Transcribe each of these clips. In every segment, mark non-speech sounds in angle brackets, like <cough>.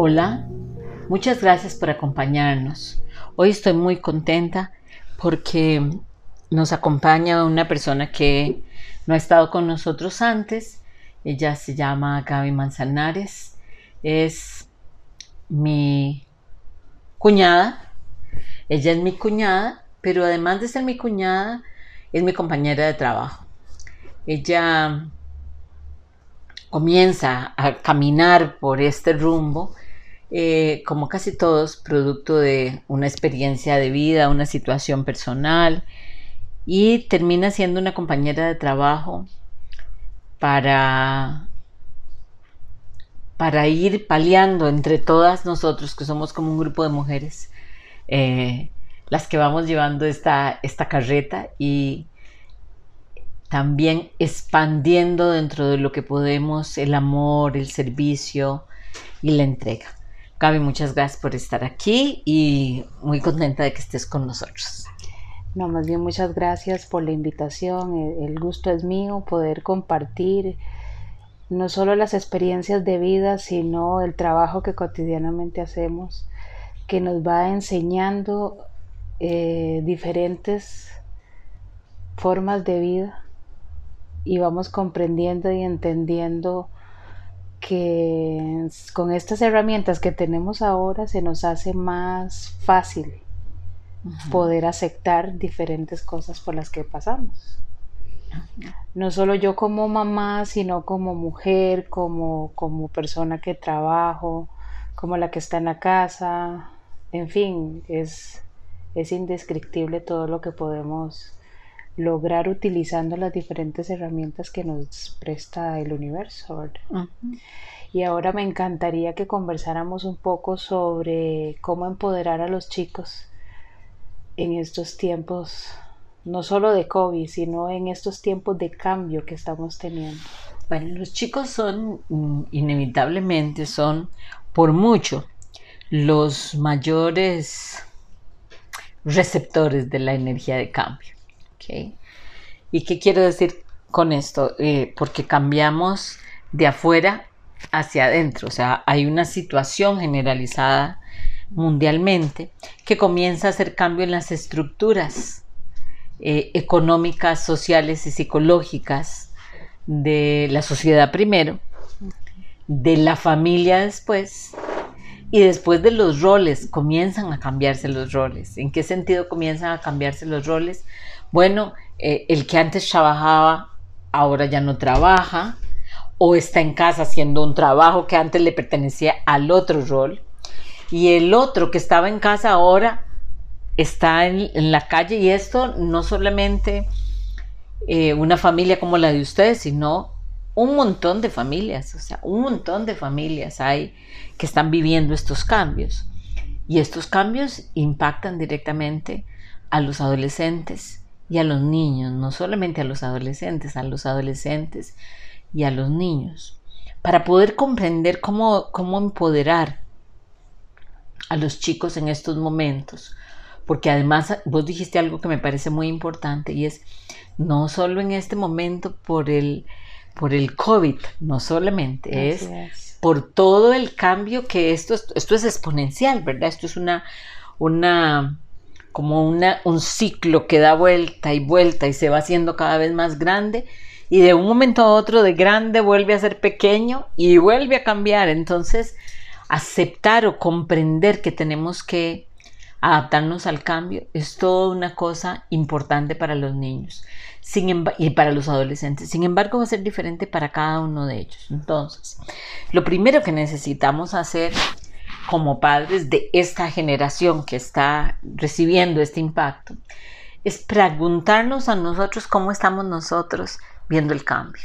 Hola, muchas gracias por acompañarnos. Hoy estoy muy contenta porque nos acompaña una persona que no ha estado con nosotros antes. Ella se llama Gaby Manzanares. Es mi cuñada. Ella es mi cuñada, pero además de ser mi cuñada, es mi compañera de trabajo. Ella comienza a caminar por este rumbo eh, como casi todos, producto de una experiencia de vida, una situación personal, y termina siendo una compañera de trabajo para, para ir paliando entre todas nosotros, que somos como un grupo de mujeres, eh, las que vamos llevando esta, esta carreta y también expandiendo dentro de lo que podemos el amor, el servicio y la entrega. Gaby, muchas gracias por estar aquí y muy contenta de que estés con nosotros. No, más bien muchas gracias por la invitación. El gusto es mío poder compartir no solo las experiencias de vida, sino el trabajo que cotidianamente hacemos, que nos va enseñando eh, diferentes formas de vida y vamos comprendiendo y entendiendo que con estas herramientas que tenemos ahora se nos hace más fácil poder aceptar diferentes cosas por las que pasamos. No solo yo como mamá, sino como mujer, como, como persona que trabajo, como la que está en la casa, en fin, es, es indescriptible todo lo que podemos lograr utilizando las diferentes herramientas que nos presta el universo. Y ahora me encantaría que conversáramos un poco sobre cómo empoderar a los chicos en estos tiempos, no solo de COVID, sino en estos tiempos de cambio que estamos teniendo. Bueno, los chicos son mm, inevitablemente, son por mucho los mayores receptores de la energía de cambio. ¿Y qué quiero decir con esto? Eh, porque cambiamos de afuera hacia adentro, o sea, hay una situación generalizada mundialmente que comienza a hacer cambio en las estructuras eh, económicas, sociales y psicológicas de la sociedad primero, de la familia después, y después de los roles comienzan a cambiarse los roles. ¿En qué sentido comienzan a cambiarse los roles? Bueno, eh, el que antes trabajaba ahora ya no trabaja o está en casa haciendo un trabajo que antes le pertenecía al otro rol y el otro que estaba en casa ahora está en, la calle y esto no solamente eh, una familia como la de ustedes, sino un montón de familias, o sea, un montón de familias hay que están viviendo estos cambios. Y estos cambios impactan directamente a los adolescentes y a los niños, no solamente a los adolescentes, a los adolescentes y a los niños, para poder comprender cómo, cómo empoderar a los chicos en estos momentos. Porque además vos dijiste algo que me parece muy importante y es no solo en este momento por el, por el COVID, no solamente, es, por todo el cambio que esto, esto es exponencial, ¿verdad? Esto es una, una, como una, un ciclo que da vuelta y vuelta y se va haciendo cada vez más grande y de un momento a otro de grande vuelve a ser pequeño y vuelve a cambiar. Entonces, aceptar o comprender que tenemos que adaptarnos al cambio es toda una cosa importante para los niños y para los adolescentes. Sin embargo, va a ser diferente para cada uno de ellos. Entonces, lo primero que necesitamos hacer como padres de esta generación que está recibiendo este impacto es preguntarnos a nosotros cómo estamos nosotros viendo el cambio.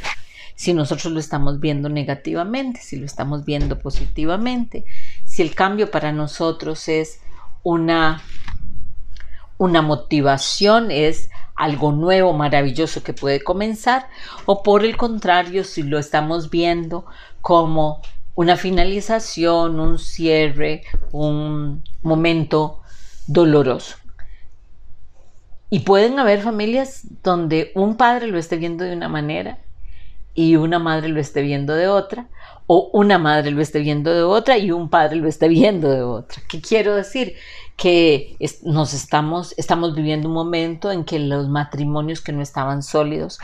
Si nosotros lo estamos viendo negativamente, si lo estamos viendo positivamente, si el cambio para nosotros es una, una motivación, es algo nuevo, maravilloso que puede comenzar, o por el contrario, si lo estamos viendo como una finalización, un cierre, un momento doloroso. Y pueden haber familias donde un padre lo esté viendo de una manera y una madre lo esté viendo de otra, o una madre lo esté viendo de otra y un padre lo esté viendo de otra. ¿Qué quiero decir? Que nos estamos, estamos viviendo un momento en que los matrimonios que no estaban sólidos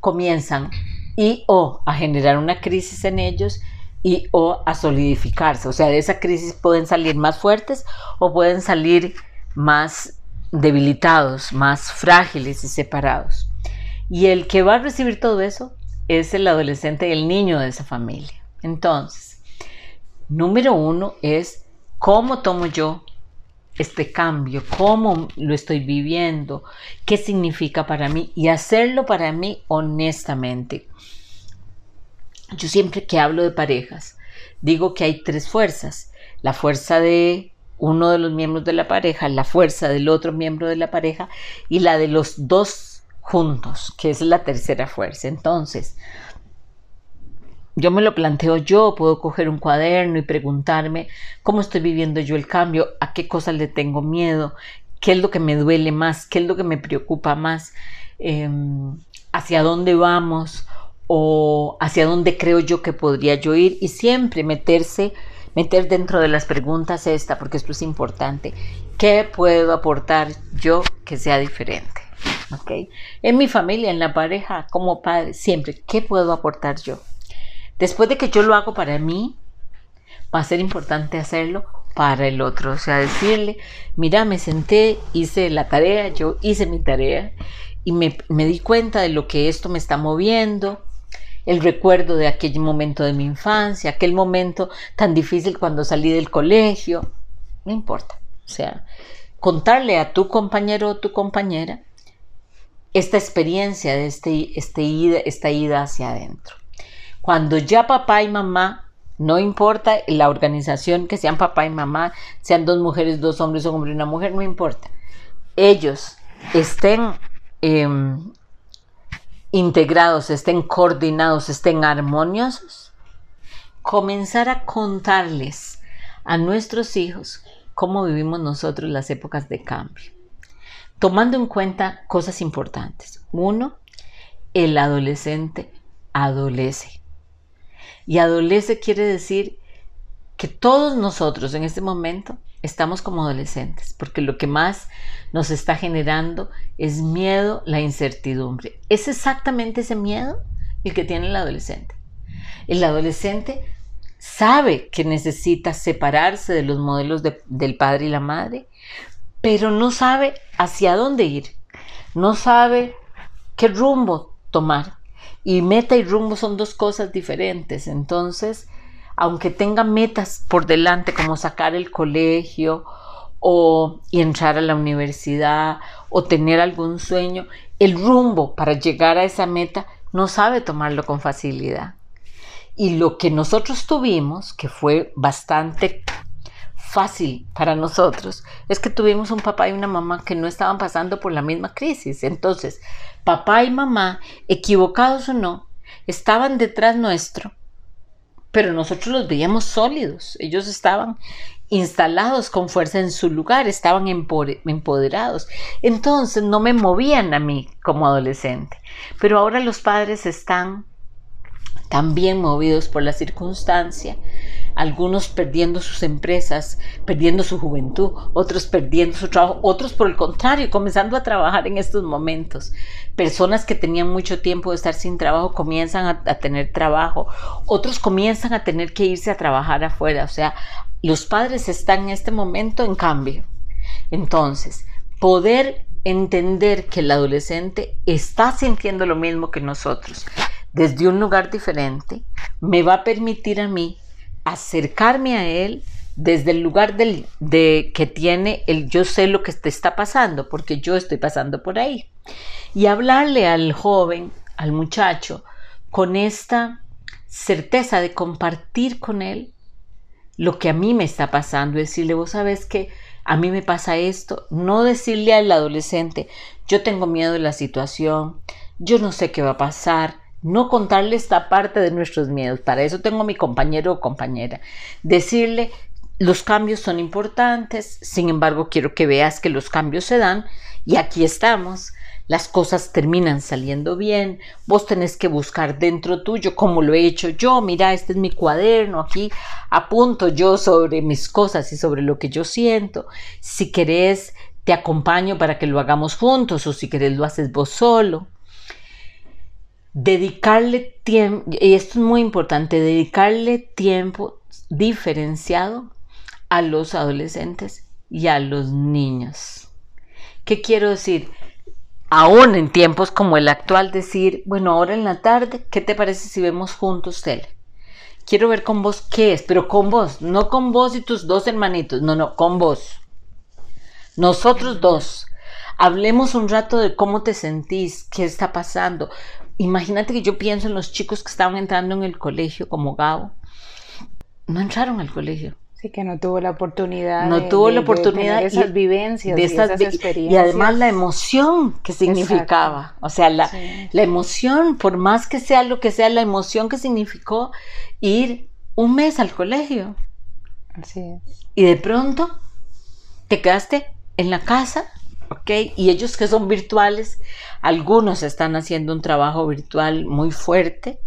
comienzan y o a generar una crisis en ellos y o a solidificarse. O sea, de esa crisis pueden salir más fuertes o pueden salir más debilitados, más frágiles y separados. Y el que va a recibir todo eso es el adolescente el niño de esa familia. Entonces, número uno es cómo tomo yo este cambio, cómo lo estoy viviendo, qué significa para mí y hacerlo para mí honestamente. Yo siempre que hablo de parejas, digo que hay tres fuerzas. La fuerza de uno de los miembros de la pareja, la fuerza del otro miembro de la pareja y la de los dos juntos, que es la tercera fuerza. Entonces, yo me lo planteo yo, puedo coger un cuaderno y preguntarme cómo estoy viviendo yo el cambio, a qué cosas le tengo miedo, qué es lo que me duele más, qué es lo que me preocupa más, em, hacia dónde vamos o hacia dónde creo yo que podría yo ir y siempre meterse, meter dentro de las preguntas esta, porque esto es importante, ¿qué puedo aportar yo que sea diferente? ¿Okay? En mi familia, en la pareja, como padre, siempre, ¿qué puedo aportar yo? Después de que yo lo hago para mí, va a ser importante hacerlo para el otro. O sea, decirle, mira, me senté, hice la tarea, yo hice mi tarea y me, di cuenta de lo que esto me está moviendo, el recuerdo de aquel momento de mi infancia, aquel momento tan difícil cuando salí del colegio, no importa. O sea, contarle a tu compañero o tu compañera esta experiencia de este, este esta ida hacia adentro. Cuando ya papá y mamá, no importa la organización que sean papá y mamá, sean dos mujeres, dos hombres, un hombre y una mujer, no importa. Ellos estén em, integrados, estén coordinados, estén armoniosos, comenzar a contarles a nuestros hijos cómo vivimos nosotros las épocas de cambio, tomando en cuenta cosas importantes. Uno, el adolescente adolece. Y adolece quiere decir que todos nosotros en este momento estamos como adolescentes, porque lo que más nos está generando es miedo, la incertidumbre. Es exactamente ese miedo el que tiene el adolescente. El adolescente sabe que necesita separarse de los modelos del padre y la madre, pero no sabe hacia dónde ir, no sabe qué rumbo tomar. Y meta y rumbo son dos cosas diferentes. Entonces, aunque tenga metas por delante como sacar el colegio o entrar a la universidad o tener algún sueño, el rumbo para llegar a esa meta no sabe tomarlo con facilidad. Y lo que nosotros tuvimos, que fue bastante fácil para nosotros, es que tuvimos un papá y una mamá que no estaban pasando por la misma crisis. Entonces, papá y mamá, equivocados o no, estaban detrás nuestro, pero nosotros los veíamos sólidos, ellos estaban instalados con fuerza en su lugar, estaban empoderados. Entonces no me movían a mí como adolescente, pero ahora los padres están también movidos por la circunstancia, algunos perdiendo sus empresas, perdiendo su juventud, otros perdiendo su trabajo, otros por el contrario, comenzando a trabajar en estos momentos. Personas que tenían mucho tiempo de estar sin trabajo comienzan a, tener trabajo, otros comienzan a tener que irse a trabajar afuera, o sea, los padres están en este momento en cambio. Entonces, poder entender que el adolescente está sintiendo lo mismo que nosotros desde un lugar diferente, me va a permitir a mí acercarme a él desde el lugar del, de que tiene el yo sé lo que te está pasando, porque yo estoy pasando por ahí. Y hablarle al joven, al muchacho, con esta certeza de compartir con él lo que a mí me está pasando, decirle, vos sabes que a mí me pasa esto, no decirle al adolescente, yo tengo miedo de la situación, yo no sé qué va a pasar, no contarle esta parte de nuestros miedos. Para eso tengo a mi compañero o compañera. Decirle, los cambios son importantes, sin embargo quiero que veas que los cambios se dan y aquí estamos. las cosas terminan saliendo bien, vos tenés que buscar dentro tuyo, como lo he hecho yo, mira, este es mi cuaderno, aquí apunto yo sobre mis cosas y sobre lo que yo siento, si querés te acompaño para que lo hagamos juntos o si querés lo haces vos solo. Dedicarle tiempo, y esto es muy importante, dedicarle tiempo diferenciado a los adolescentes y a los niños. ¿Qué quiero decir? Aún en tiempos como el actual, decir, bueno, ahora en la tarde, ¿qué te parece si vemos juntos tele? Quiero ver con vos qué es, pero con vos, no con vos y tus dos hermanitos, no, no, con vos. Nosotros dos. Hablemos un rato de cómo te sentís, qué está pasando. Imagínate que yo pienso en los chicos que estaban entrando en el colegio, como Gabo. No entraron al colegio. Sí, que no tuvo la oportunidad. No tuvo la oportunidad. De, esas vivencias, de esas, experiencias. Y además la emoción que significaba. O sea, la, la emoción, por más que sea lo que sea, la emoción que significó ir un mes al colegio. Así es. Y de pronto te quedaste en la casa, ¿ok? Y ellos que son virtuales, algunos están haciendo un trabajo virtual muy fuerte,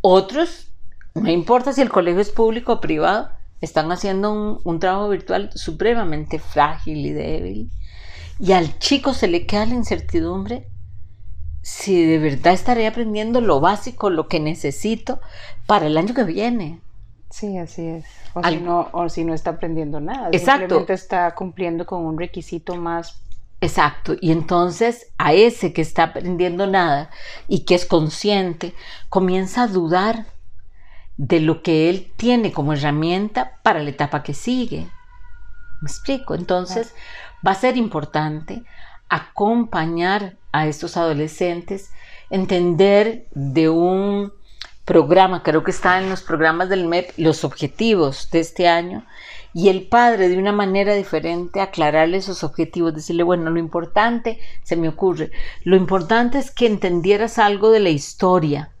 otros, no importa si el colegio es público o privado, están haciendo un, trabajo virtual supremamente frágil y débil. Y al chico se le queda la incertidumbre si de verdad estaré aprendiendo lo básico, lo que necesito para el año que viene. Sí, así es. O, si, no, o si no está aprendiendo nada. Exacto. Simplemente está cumpliendo con un requisito más. Exacto. Y entonces a ese que está aprendiendo nada y que es consciente, comienza a dudar de lo que él tiene como herramienta para la etapa que sigue. ¿Me explico? Entonces va a ser importante acompañar a estos adolescentes, entender de un programa, creo que está en los programas del MEP, los objetivos de este año, y el padre de una manera diferente aclararle esos objetivos, decirle, bueno, lo importante, se me ocurre, lo importante es que entendieras algo de la historia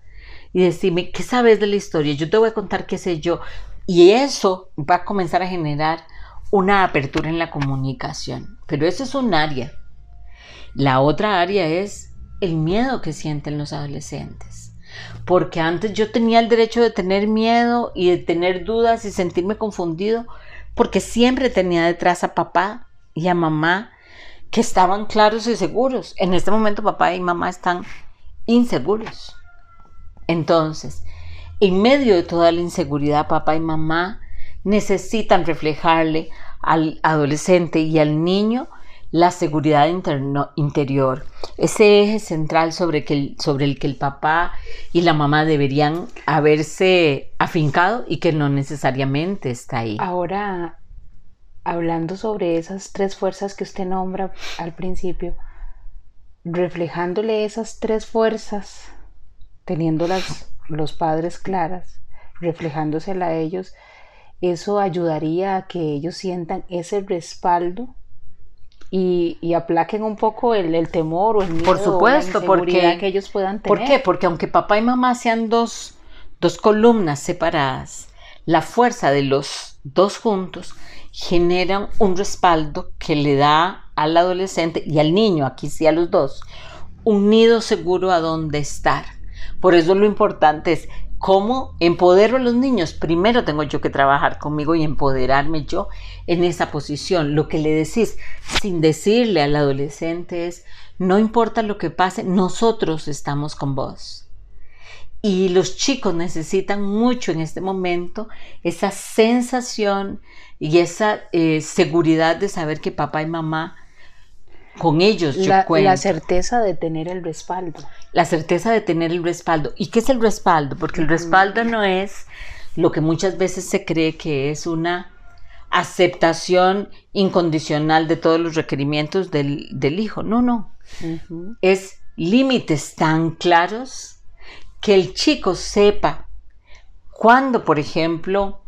y decirme, ¿qué sabes de la historia? Yo te voy a contar qué sé yo. Y eso va a comenzar a generar una apertura en la comunicación. Pero eso es un área. La otra área es el miedo que sienten los adolescentes porque antes yo tenía el derecho de tener miedo y de tener dudas y sentirme confundido, porque siempre tenía detrás a papá y a mamá que estaban claros y seguros. En este momento papá y mamá están inseguros. Entonces, en medio de toda la inseguridad, papá y mamá necesitan reflejarle al adolescente y al niño la seguridad interior, ese eje central sobre, que sobre el que el papá y la mamá deberían haberse afincado y que no necesariamente está ahí. Ahora, hablando sobre esas tres fuerzas que usted nombra al principio, reflejándole esas tres fuerzas, teniéndolas los padres claras, reflejándosela a ellos, eso ayudaría a que ellos sientan ese respaldo y, aplaquen un poco el, temor o el miedo Por supuesto, porque, que ellos puedan tener. ¿Por qué? Porque aunque papá y mamá sean dos, dos columnas separadas, la fuerza de los dos juntos generan un respaldo que le da al adolescente y al niño, aquí sí a los dos, un nido seguro a donde estar. Por eso lo importante es ¿Cómo empodero a los niños? Primero tengo yo que trabajar conmigo y empoderarme yo en esa posición. Lo que le decís sin decirle al adolescente es, no importa lo que pase, nosotros estamos con vos. Y los chicos necesitan mucho en este momento esa sensación y esa eh, seguridad de saber que papá y mamá con ellos yo la, La certeza de tener el respaldo. La certeza de tener el respaldo. ¿Y qué es el respaldo? Porque el respaldo no es lo que muchas veces se cree que es una aceptación incondicional de todos los requerimientos del, hijo. No, no. Es límites tan claros que el chico sepa cuándo, por ejemplo,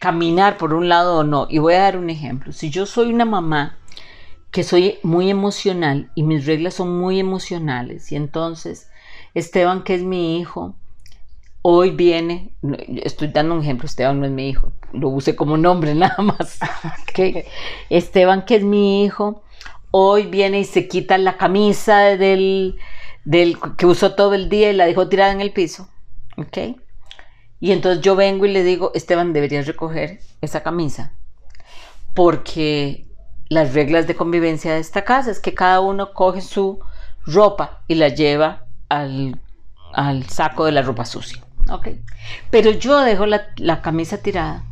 caminar por un lado o no. Y voy a dar un ejemplo. Si yo soy una mamá que soy muy emocional y mis reglas son muy emocionales. Y entonces, Esteban, que es mi hijo, hoy viene, estoy dando un ejemplo, Esteban no es mi hijo, lo usé como nombre <laughs> nada más. <laughs> Esteban, que es mi hijo, hoy viene y se quita la camisa del, del que usó todo el día y la dejó tirada en el piso. ¿Ok? Y entonces yo vengo y le digo, Esteban, deberías recoger esa camisa. Porque las reglas de convivencia de esta casa es que cada uno coge su ropa y la lleva al, al saco de la ropa sucia. ¿Ok? Pero yo dejo la, la camisa tirada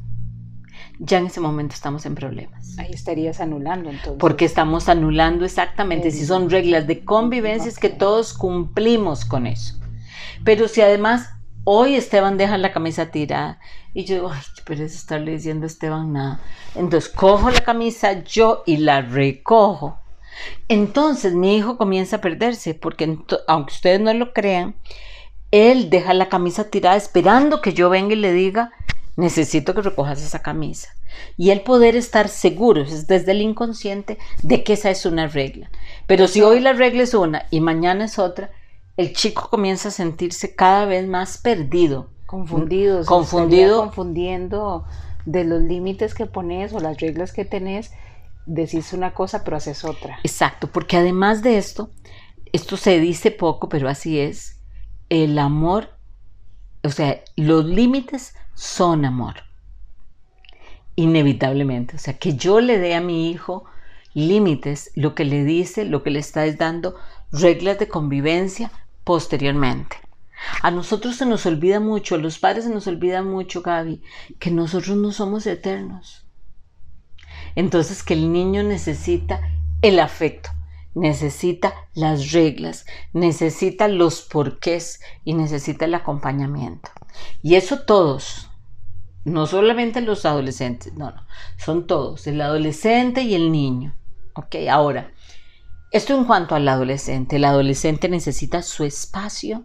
ya en ese momento estamos en problemas. Ahí estarías anulando entonces. Porque estamos anulando exactamente, si son reglas de convivencia, es que todos cumplimos con eso. Pero si además hoy Esteban deja la camisa tirada y yo digo, ay, pero es estarle diciendo a Esteban nada. Entonces cojo la camisa yo y la recojo. Entonces mi hijo comienza a perderse, porque aunque ustedes no lo crean, él deja la camisa tirada esperando que yo venga y le diga, necesito que recojas esa camisa. Y el poder estar seguros desde el inconsciente de que esa es una regla. Pero si hoy la regla es una y mañana es otra, el chico comienza a sentirse cada vez más perdido. Confundido. Confundido. Confundiendo de los límites que pones o las reglas que tenés, decís una cosa pero haces otra. Exacto, porque además de esto, esto se dice poco, pero así es, el amor, o sea, los límites son amor. Inevitablemente. O sea, que yo le dé a mi hijo límites, lo que le dice, lo que le está dando, reglas de convivencia posteriormente. A nosotros se nos olvida mucho, a los padres se nos olvida mucho, Gaby, que nosotros no somos eternos. Entonces que el niño necesita el afecto, necesita las reglas, necesita los porqués y necesita el acompañamiento. Y eso todos, no solamente los adolescentes, no, no, son todos, el adolescente y el niño. Ok, ahora, esto en cuanto al adolescente, el adolescente necesita su espacio,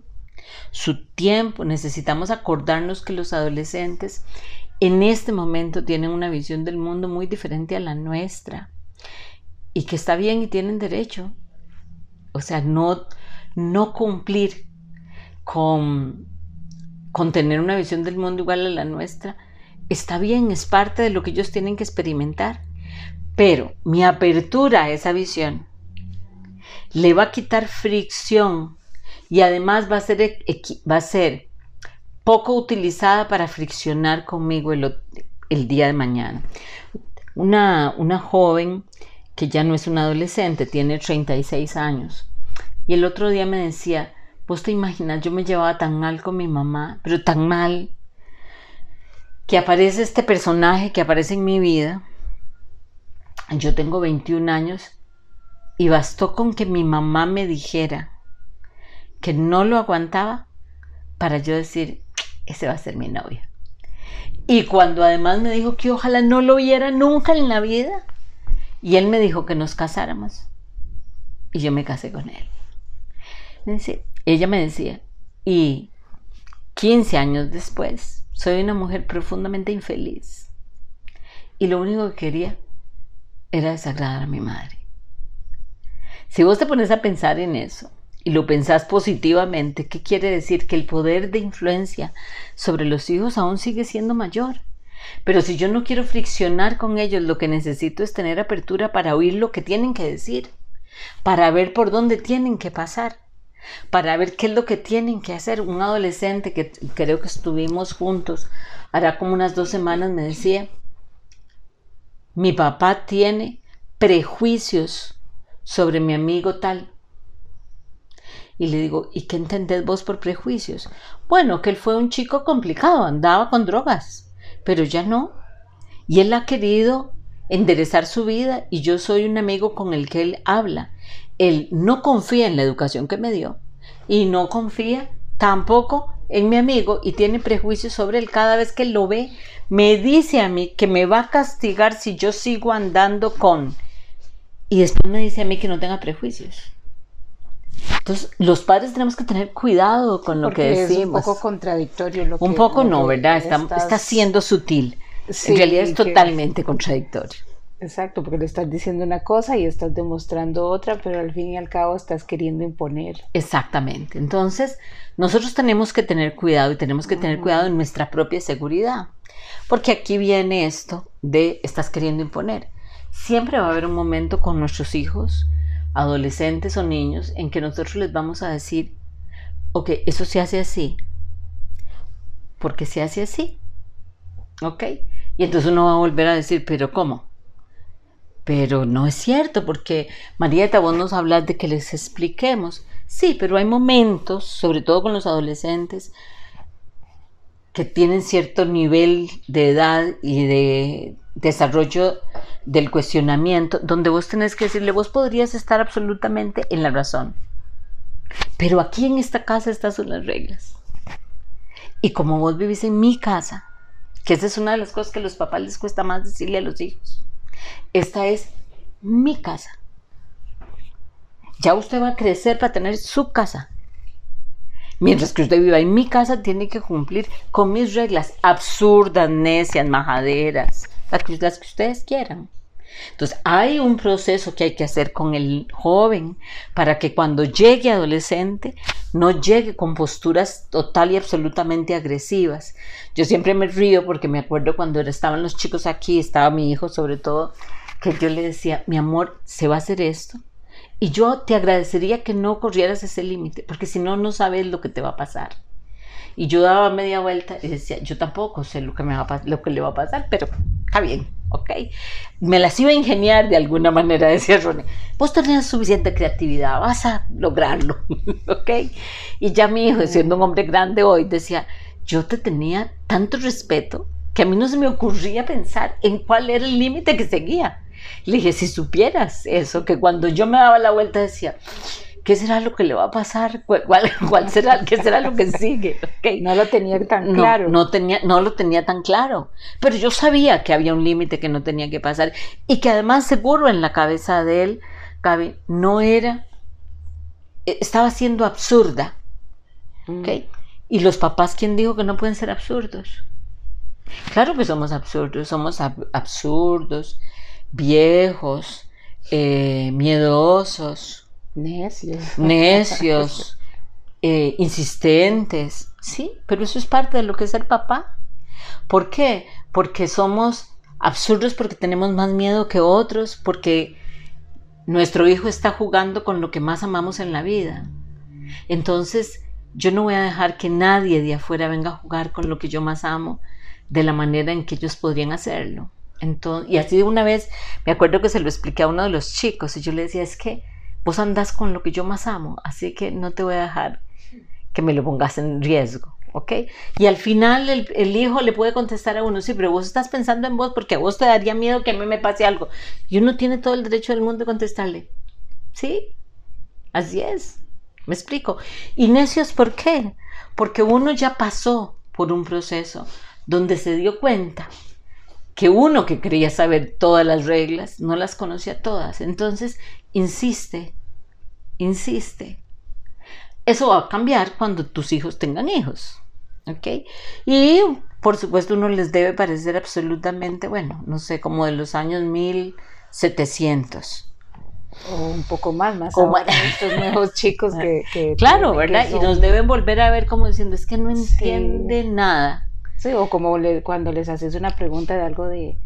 su tiempo, necesitamos acordarnos que los adolescentes en este momento tienen una visión del mundo muy diferente a la nuestra y que está bien y tienen derecho. O sea, no, no cumplir con, con tener una visión del mundo igual a la nuestra está bien, es parte de lo que ellos tienen que experimentar. Pero mi apertura a esa visión le va a quitar fricción y además va a ser, va a ser poco utilizada para friccionar conmigo el, día de mañana. Una, una joven que ya no es una adolescente, tiene 36 años. Y el otro día me decía, vos te imaginas, yo me llevaba tan mal con mi mamá, pero tan mal, que aparece este personaje que aparece en mi vida. Yo tengo 21 años y bastó con que mi mamá me dijera que no lo aguantaba para yo decir, ese va a ser mi novia. Y cuando además me dijo que ojalá no lo viera nunca en la vida, y él me dijo que nos casáramos. Y yo me casé con él. ella me decía, y 15 años después, soy una mujer profundamente infeliz. Y lo único que quería era desagradar a mi madre. Si vos te pones a pensar en eso y lo pensás positivamente, ¿qué quiere decir? Que el poder de influencia sobre los hijos aún sigue siendo mayor. Pero si yo no quiero friccionar con ellos, lo que necesito es tener apertura para oír lo que tienen que decir, para ver por dónde tienen que pasar, para ver qué es lo que tienen que hacer. Un adolescente que creo que estuvimos juntos, hará como unas dos semanas, me decía, mi papá tiene prejuicios sobre mi amigo tal. Y le digo, ¿y qué entendés vos por prejuicios? Bueno, que él fue un chico complicado, andaba con drogas pero ya no. Y él ha querido enderezar su vida y yo soy un amigo con el que él habla. Él no confía en la educación que me dio y no confía tampoco en mi amigo y tiene prejuicios sobre él cada vez que lo ve. Me dice a mí que me va a castigar si yo sigo andando con... Y después me dice a mí que no tenga prejuicios. Entonces, los padres tenemos que tener cuidado con lo que decimos. Es un poco contradictorio lo Un poco no, ¿verdad? Está, siendo sutil. en realidad es totalmente contradictorio. Exacto, porque le estás diciendo una cosa y estás demostrando otra, pero al fin y al cabo estás queriendo imponer. Exactamente. Entonces, nosotros tenemos que tener cuidado y tenemos que tener cuidado en nuestra propia seguridad. Porque aquí viene esto de estás queriendo imponer. siempre va a haber un momento con nuestros hijos, adolescentes o niños, en que nosotros les vamos a decir, ok, eso se hace así, porque se hace así, ok. Y entonces uno va a volver a decir, pero ¿cómo? Pero no es cierto, porque Marieta, vos nos hablas de que les expliquemos. Sí, pero hay momentos, sobre todo con los adolescentes, que tienen cierto nivel de edad y de desarrollo del cuestionamiento, donde vos tenés que decirle, vos podrías estar absolutamente en la razón. Pero aquí en esta casa estas son las reglas. Y como vos vivís en mi casa, que esa es una de las cosas que a los papás les cuesta más decirle a los hijos, esta es mi casa. Ya usted va a crecer para tener su casa. Mientras que usted viva en mi casa, tiene que cumplir con mis reglas absurdas, necias, majaderas, las que, ustedes quieran. Entonces, hay un proceso que hay que hacer con el joven para que cuando llegue adolescente no llegue con posturas total y absolutamente agresivas. Yo siempre me río porque me acuerdo cuando estaban los chicos aquí, estaba mi hijo sobre todo, que yo le decía, mi amor, se va a hacer esto. Y yo te agradecería que no corrieras ese límite, porque si no, no sabes lo que te va a pasar. Y yo daba media vuelta y decía, yo tampoco sé lo que, me va a, lo que le va a pasar, pero está bien, ¿ok? Me las iba a ingeniar de alguna manera, <laughs> decía Ronnie. Vos tenés suficiente creatividad, vas a lograrlo, <laughs> ¿ok? Y ya mi hijo, siendo un hombre grande hoy, decía, yo te tenía tanto respeto que a mí no se me ocurría pensar en cuál era el límite que seguía. Le dije, si supieras eso, que cuando yo me daba la vuelta decía, ¿qué será lo que le va a pasar? <laughs> ¿Cuál, será, ¿Qué será lo que sigue? <laughs> No lo tenía tan claro. No, tenía, no lo tenía tan claro. Pero yo sabía que había un límite que no tenía que pasar y que además seguro en la cabeza de él, Gaby, no era, e, estaba siendo absurda. Mm. Y los papás, ¿quién dijo que no pueden ser absurdos? Claro que somos absurdos, somos absurdos, viejos, eh, miedosos, Necios. Necios, <laughs> eh, insistentes. Sí, pero eso es parte de lo que es ser papá. ¿Por qué? Porque somos absurdos porque tenemos más miedo que otros, porque nuestro hijo está jugando con lo que más amamos en la vida. Entonces, yo no voy a dejar que nadie de afuera venga a jugar con lo que yo más amo de la manera en que ellos podrían hacerlo. Entonces, y así de una vez, me acuerdo que se lo expliqué a uno de los chicos y yo le decía, es que vos andás con lo que yo más amo, así que no te voy a dejar que me lo pongas en riesgo, ¿ok? Y al final el, hijo le puede contestar a uno, sí, pero vos estás pensando en vos porque a vos te daría miedo que a mí me pase algo. Y uno tiene todo el derecho del mundo de contestarle, sí, así es, me explico. Y necios, ¿por qué? Porque uno ya pasó por un proceso donde se dio cuenta que uno que quería saber todas las reglas no las conocía todas. Entonces, insiste, insiste. Eso va a cambiar cuando tus hijos tengan hijos. ¿Ok? Y por supuesto uno les debe parecer absolutamente, bueno, no sé, como de los años 1700. O un poco más, más como estos <laughs> nuevos chicos que... <laughs> claro, ¿verdad? Y nos deben volver a ver como diciendo, es que no entiende nada. Sí, o como cuando les haces una pregunta de algo de,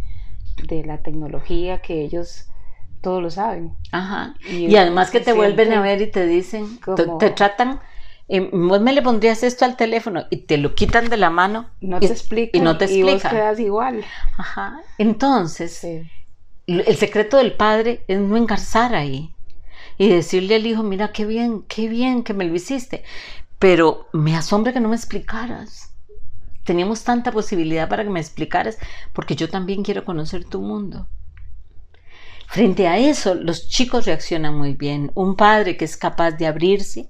la tecnología que ellos todos lo saben. Ajá. Y, además que te vuelven a ver y te dicen, te, tratan, eh, vos me le pondrías esto al teléfono y te lo quitan de la mano. No te explican. Y no te explican. Y vos quedas igual. Ajá. Entonces, el secreto del padre es no engarzar ahí y decirle al hijo, mira, qué bien, qué bien que me lo hiciste. Pero me asombra que no me explicaras teníamos tanta posibilidad para que me explicaras, porque yo también quiero conocer tu mundo. Frente a eso, los chicos reaccionan muy bien. Un padre que es capaz de abrirse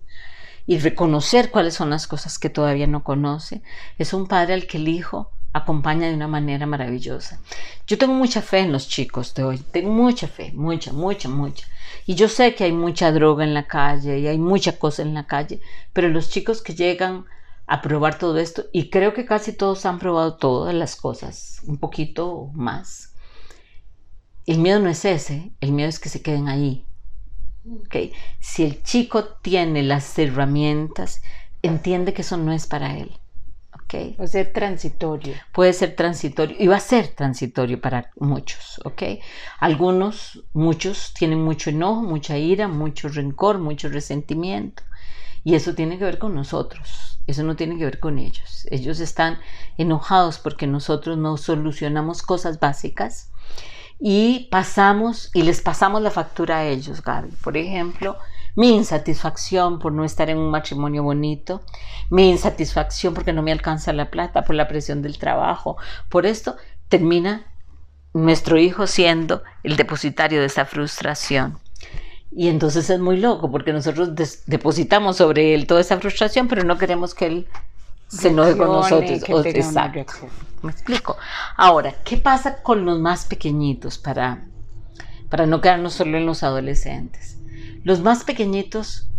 y reconocer cuáles son las cosas que todavía no conoce, es un padre al que el hijo acompaña de una manera maravillosa. Yo tengo mucha fe en los chicos de hoy, tengo mucha fe, mucha, mucha, mucha. Y yo sé que hay mucha droga en la calle y hay mucha cosa en la calle, pero los chicos que llegan a probar todo esto y creo que casi todos han probado todas las cosas, un poquito más. El miedo no es ese, el miedo es que se queden ahí. ¿okay? Si el chico tiene las herramientas, entiende que eso no es para él. ¿ok? Puede ser transitorio. Puede ser transitorio y va a ser transitorio para muchos, ¿ok? Algunos, muchos tienen mucho enojo, mucha ira, mucho rencor, mucho resentimiento. Y eso tiene que ver con nosotros, eso no tiene que ver con ellos. Ellos están enojados porque nosotros no solucionamos cosas básicas y pasamos y les pasamos la factura a ellos, Gaby. Por ejemplo, mi insatisfacción por no estar en un matrimonio bonito, mi insatisfacción porque no me alcanza la plata, por la presión del trabajo, por esto termina nuestro hijo siendo el depositario de esa frustración. Y entonces es muy loco porque nosotros depositamos sobre él toda esa frustración, pero no queremos que él se enoje con nosotros. exacto. Me explico. Ahora, ¿qué pasa con los más pequeñitos para, para no quedarnos solo en los adolescentes? Los más pequeñitos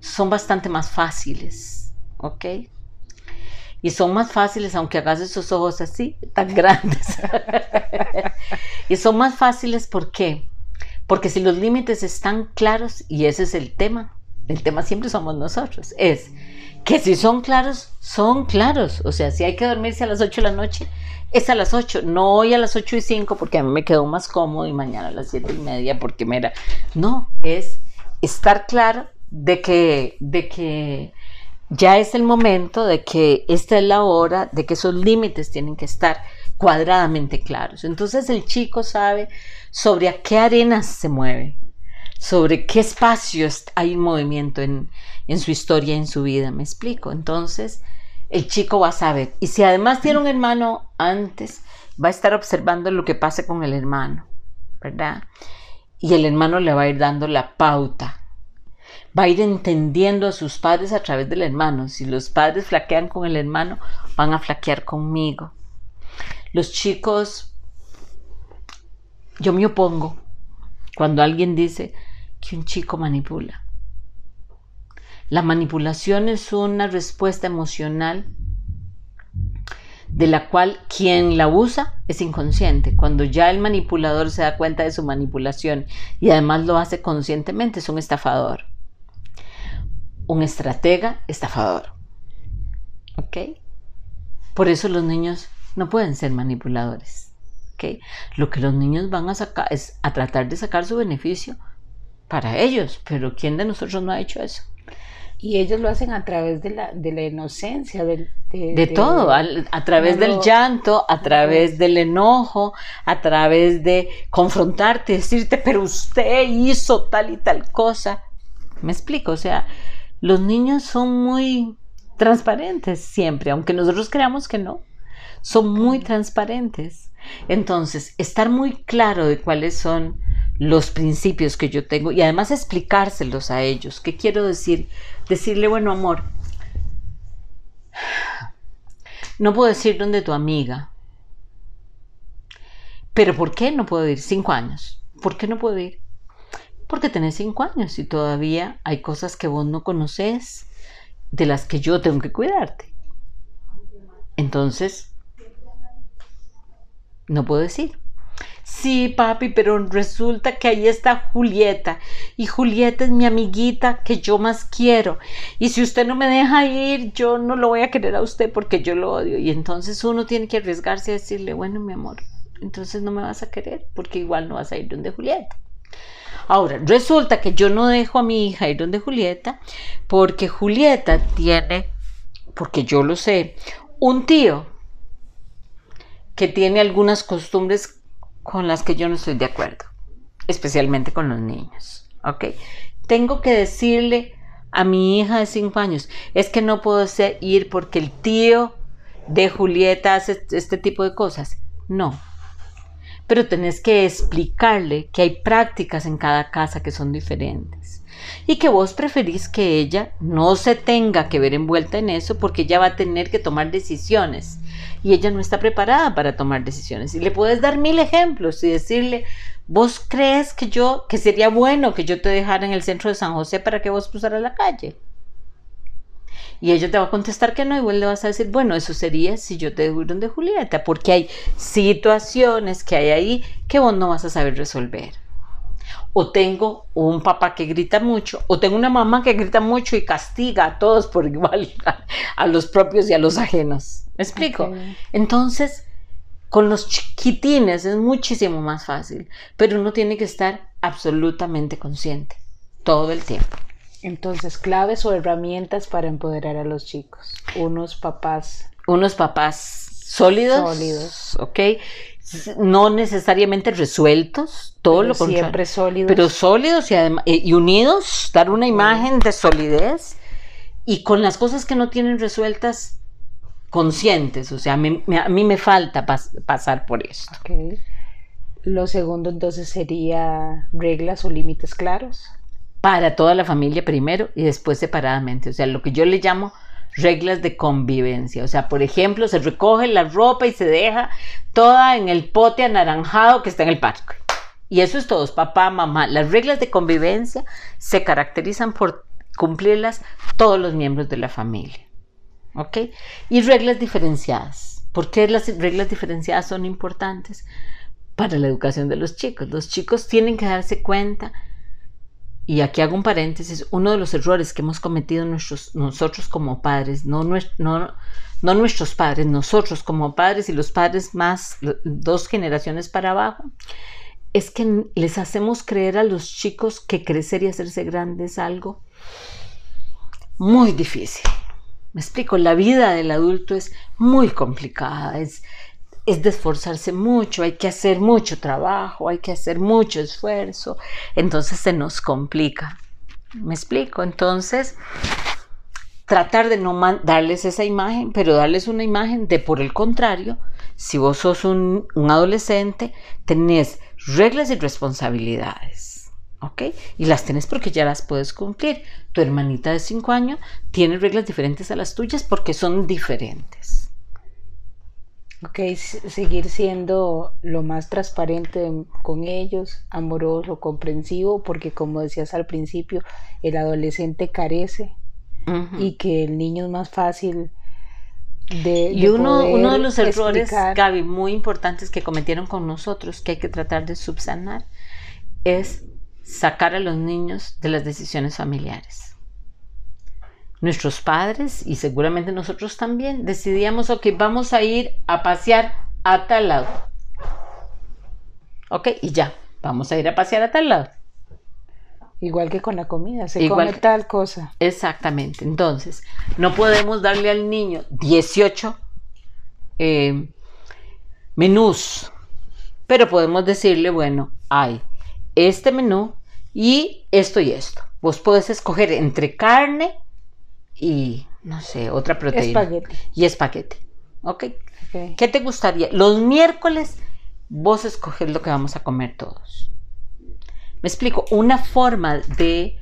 son bastante más fáciles, ¿ok? Y son más fáciles, aunque hagas esos ojos así, tan <laughs> grandes. y son más fáciles, ¿por qué? Porque si los límites están claros, y ese es el tema, el tema siempre somos nosotros, es que si son claros, son claros. O sea, si hay que dormirse a las 8 de la noche, es a las 8, no hoy a las 8 y 5 porque a mí me quedó más cómodo y mañana a las 7 y media porque me era... No, es estar claro de que, de que ya es el momento, de que esta es la hora, de que esos límites tienen que estar cuadradamente claros. Entonces el chico sabe sobre a qué arenas se mueve, sobre qué espacios hay movimiento en, en su historia, en su vida, me explico. Entonces, el chico va a saber. Y si además tiene un hermano antes, va a estar observando lo que pase con el hermano, ¿verdad? Y el hermano le va a ir dando la pauta. Va a ir entendiendo a sus padres a través del hermano. Si los padres flaquean con el hermano, van a flaquear conmigo. Los chicos, yo me opongo cuando alguien dice, que un chico manipula. La manipulación es una respuesta emocional de la cual quien la usa es inconsciente. Cuando ya el manipulador se da cuenta de su manipulación y además lo hace conscientemente, es un estafador. Un estratega estafador. ¿Ok? Por eso los niños no pueden ser manipuladores. ¿Ok? Lo que los niños van a sacar es a tratar de sacar su beneficio para ellos, pero ¿quién de nosotros no ha hecho eso? Y ellos lo hacen a través de la, de la inocencia, de, de, todo, a, través del llanto, a través del enojo, a través de confrontarte, decirte, pero usted hizo tal y tal cosa. Me explico, o sea, los niños son muy transparentes siempre, aunque nosotros creamos que no, son muy transparentes. Entonces, estar muy claro de cuáles son los principios que yo tengo y además explicárselos a ellos. ¿Qué quiero decir? Decirle, bueno, amor, no puedo decir donde tu amiga. Pero ¿por qué no puedo ir? Cinco años. ¿Por qué no puedo ir? Porque tenés cinco años y todavía hay cosas que vos no conoces de las que yo tengo que cuidarte. Entonces, no puedo decir. Sí, papi, pero resulta que ahí está Julieta. Y Julieta es mi amiguita que yo más quiero. Y si usted no me deja ir, yo no lo voy a querer a usted porque yo lo odio. Y entonces uno tiene que arriesgarse a decirle, bueno, mi amor, entonces no me vas a querer porque igual no vas a ir donde Julieta. Ahora, resulta que yo no dejo a mi hija ir donde Julieta porque Julieta tiene, porque yo lo sé, un tío que tiene algunas costumbres con las que yo no estoy de acuerdo, especialmente con los niños. ¿Ok? Tengo que decirle a mi hija de 5 años, es que no puedo ir porque el tío de Julieta hace este tipo de cosas. No. Pero tenés que explicarle que hay prácticas en cada casa que son diferentes y que vos preferís que ella no se tenga que ver envuelta en eso porque ella va a tener que tomar decisiones y ella no está preparada para tomar decisiones. Y le puedes dar mil ejemplos y decirle, vos crees que yo, que sería bueno que yo te dejara en el centro de San José para que vos cruzaras la calle. Y ella te va a contestar que no, y le vas a decir, bueno, eso sería si yo te dejo donde Julieta, porque hay situaciones que hay ahí que vos no vas a saber resolver. O tengo un papá que grita mucho, o tengo una mamá que grita mucho y castiga a todos por igual, <laughs> a, los propios y a los ajenos. ¿Me explico? Entonces, con los chiquitines es muchísimo más fácil, pero uno tiene que estar absolutamente consciente todo el tiempo. Entonces, claves o herramientas para empoderar a los chicos. Unos papás. Unos papás sólidos. Sólidos. Ok no necesariamente resueltos, todo lo contrario. Siempre sólidos. Pero sólidos y, eh, y unidos, dar una imagen de solidez y con las cosas que no tienen resueltas, conscientes. O sea, a mí, me falta pasar por esto. Lo segundo entonces sería reglas o límites claros. Para toda la familia primero y después separadamente. O sea, lo que yo le llamo reglas de convivencia. O sea, por ejemplo, se recoge la ropa y se deja toda en el pote anaranjado que está en el parque. Y eso es todo, papá, mamá. Las reglas de convivencia se caracterizan por cumplirlas todos los miembros de la familia. ¿Ok? Y reglas diferenciadas. ¿Por qué las reglas diferenciadas son importantes? Para la educación de los chicos. Los chicos tienen que darse cuenta y aquí hago un paréntesis, uno de los errores que hemos cometido nosotros como padres, no, no, no nuestros padres, nosotros como padres y los padres más dos generaciones para abajo, es que les hacemos creer a los chicos que crecer y hacerse grandes es algo muy difícil. Me explico, la vida del adulto es muy complicada, es, es de esforzarse mucho, hay que hacer mucho trabajo, hay que hacer mucho esfuerzo, entonces se nos complica. ¿Me explico? Entonces, tratar de no darles esa imagen, pero darles una imagen de, por el contrario, si vos sos un, adolescente, tenés reglas y responsabilidades. ¿Ok? Y las tenés porque ya las puedes cumplir. Tu hermanita de 5 años tiene reglas diferentes a las tuyas porque son diferentes. Ok, seguir siendo lo más transparente con ellos, amoroso, comprensivo, porque como decías al principio, el adolescente carece y que el niño es más fácil de... Y uno, uno de los errores, Gaby, muy importantes que cometieron con nosotros, que hay que tratar de subsanar, es sacar a los niños de las decisiones familiares nuestros padres y seguramente nosotros también decidíamos, ok, vamos a ir a pasear a tal lado. Ok, y ya, vamos a ir a pasear a tal lado. Igual que con la comida, se come tal cosa. Exactamente. Entonces, no podemos darle al niño 18 eh, menús, pero podemos decirle, bueno, hay este menú y esto y esto. Vos podés escoger entre carne y, no sé, otra proteína. Espagueti. Y espagueti. ¿Ok? ¿Qué te gustaría? Los miércoles vos escoges lo que vamos a comer todos. Me explico, una forma de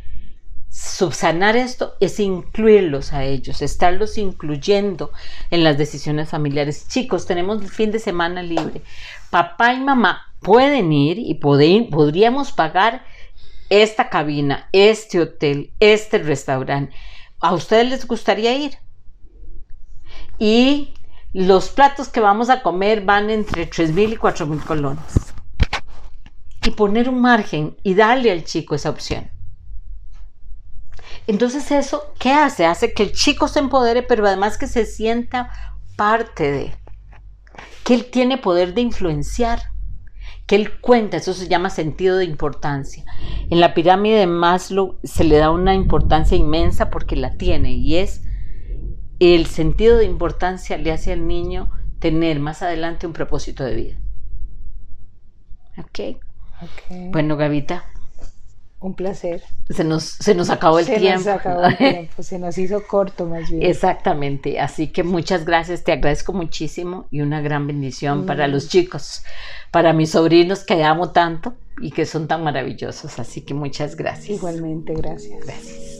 subsanar esto es incluirlos a ellos, estarlos incluyendo en las decisiones familiares. Chicos, tenemos el fin de semana libre. Papá y mamá pueden ir y podríamos pagar esta cabina, este hotel, este restaurante a ustedes les gustaría ir. Y los platos que vamos a comer van entre 3 mil y 4 mil colones. Y poner un margen y darle al chico esa opción. Entonces eso, ¿qué hace? Hace que el chico se empodere, pero además que se sienta parte de, que él tiene poder de influenciar que él cuenta, eso se llama sentido de importancia. En la pirámide de Maslow se le da una importancia inmensa porque la tiene y es el sentido de importancia le hace al niño tener más adelante un propósito de vida. ¿Ok? okay. Bueno, Gavita, un placer. Se nos, se nos acabó el se tiempo. Nos acabó el <laughs> tiempo, se nos hizo corto más bien. Exactamente, así que muchas gracias, te agradezco muchísimo y una gran bendición para mm. los chicos, para mis sobrinos que amo tanto y que son tan maravillosos, así que muchas gracias. Igualmente, gracias. Gracias.